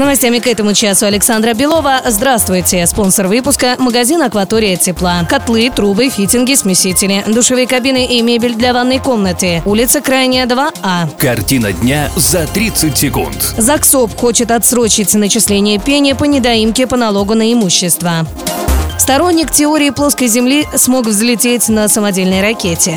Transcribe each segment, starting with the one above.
Новостями к этому часу Александра Белова. Здравствуйте. Спонсор выпуска – магазин «Акватория тепла». Котлы, трубы, фитинги, смесители, душевые кабины и мебель для ванной комнаты. Улица Крайняя, 2А. Картина дня за 30 секунд. ЗАГСОП хочет отсрочить начисление пени по недоимке по налогу на имущество. Сторонник теории плоской Земли смог взлететь на самодельной ракете.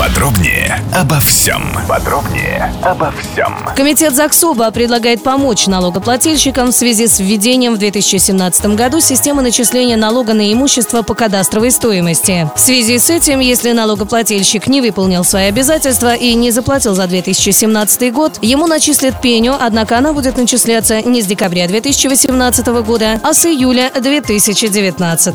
Подробнее обо всем. Подробнее обо всем. Комитет ЗАГСОБа предлагает помочь налогоплательщикам в связи с введением в 2017 году системы начисления налога на имущество по кадастровой стоимости. В связи с этим, если налогоплательщик не выполнил свои обязательства и не заплатил за 2017 год, ему начислят пеню, однако она будет начисляться не с декабря 2018 года, а с июля 2019.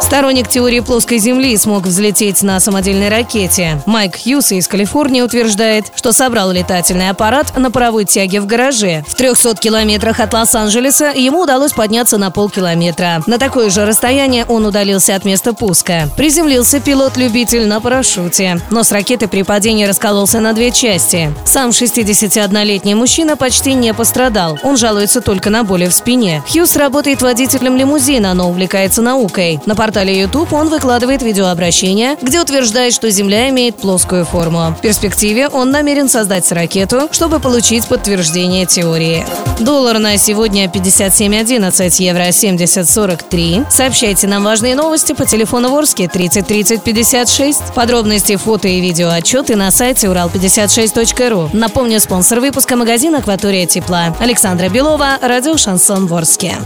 Сторонник теории плоской Земли смог взлететь на самодельной ракете. Майк Хьюз из Калифорнии утверждает, что собрал летательный аппарат на паровой тяге в гараже. В 300 километрах от Лос-Анджелеса ему удалось подняться на полкилометра. На такое же расстояние он удалился от места пуска. Приземлился пилот-любитель на парашюте. Но с ракеты при падении раскололся на две части. Сам 61-летний мужчина почти не пострадал. Он жалуется только на боли в спине. Хьюз работает водителем лимузина, но увлекается наукой. На портале YouTube он выкладывает видеообращение, где утверждает, что Земля имеет плоскую форму. В перспективе он намерен создать ракету, чтобы получить подтверждение теории. Доллар на сегодня 57.11, евро 70.43. Сообщайте нам важные новости по телефону Ворске 30 30 56. Подробности, фото и видео отчеты на сайте урал56.ру. Напомню, спонсор выпуска магазин «Акватория тепла». Александра Белова, радио «Шансон Ворске».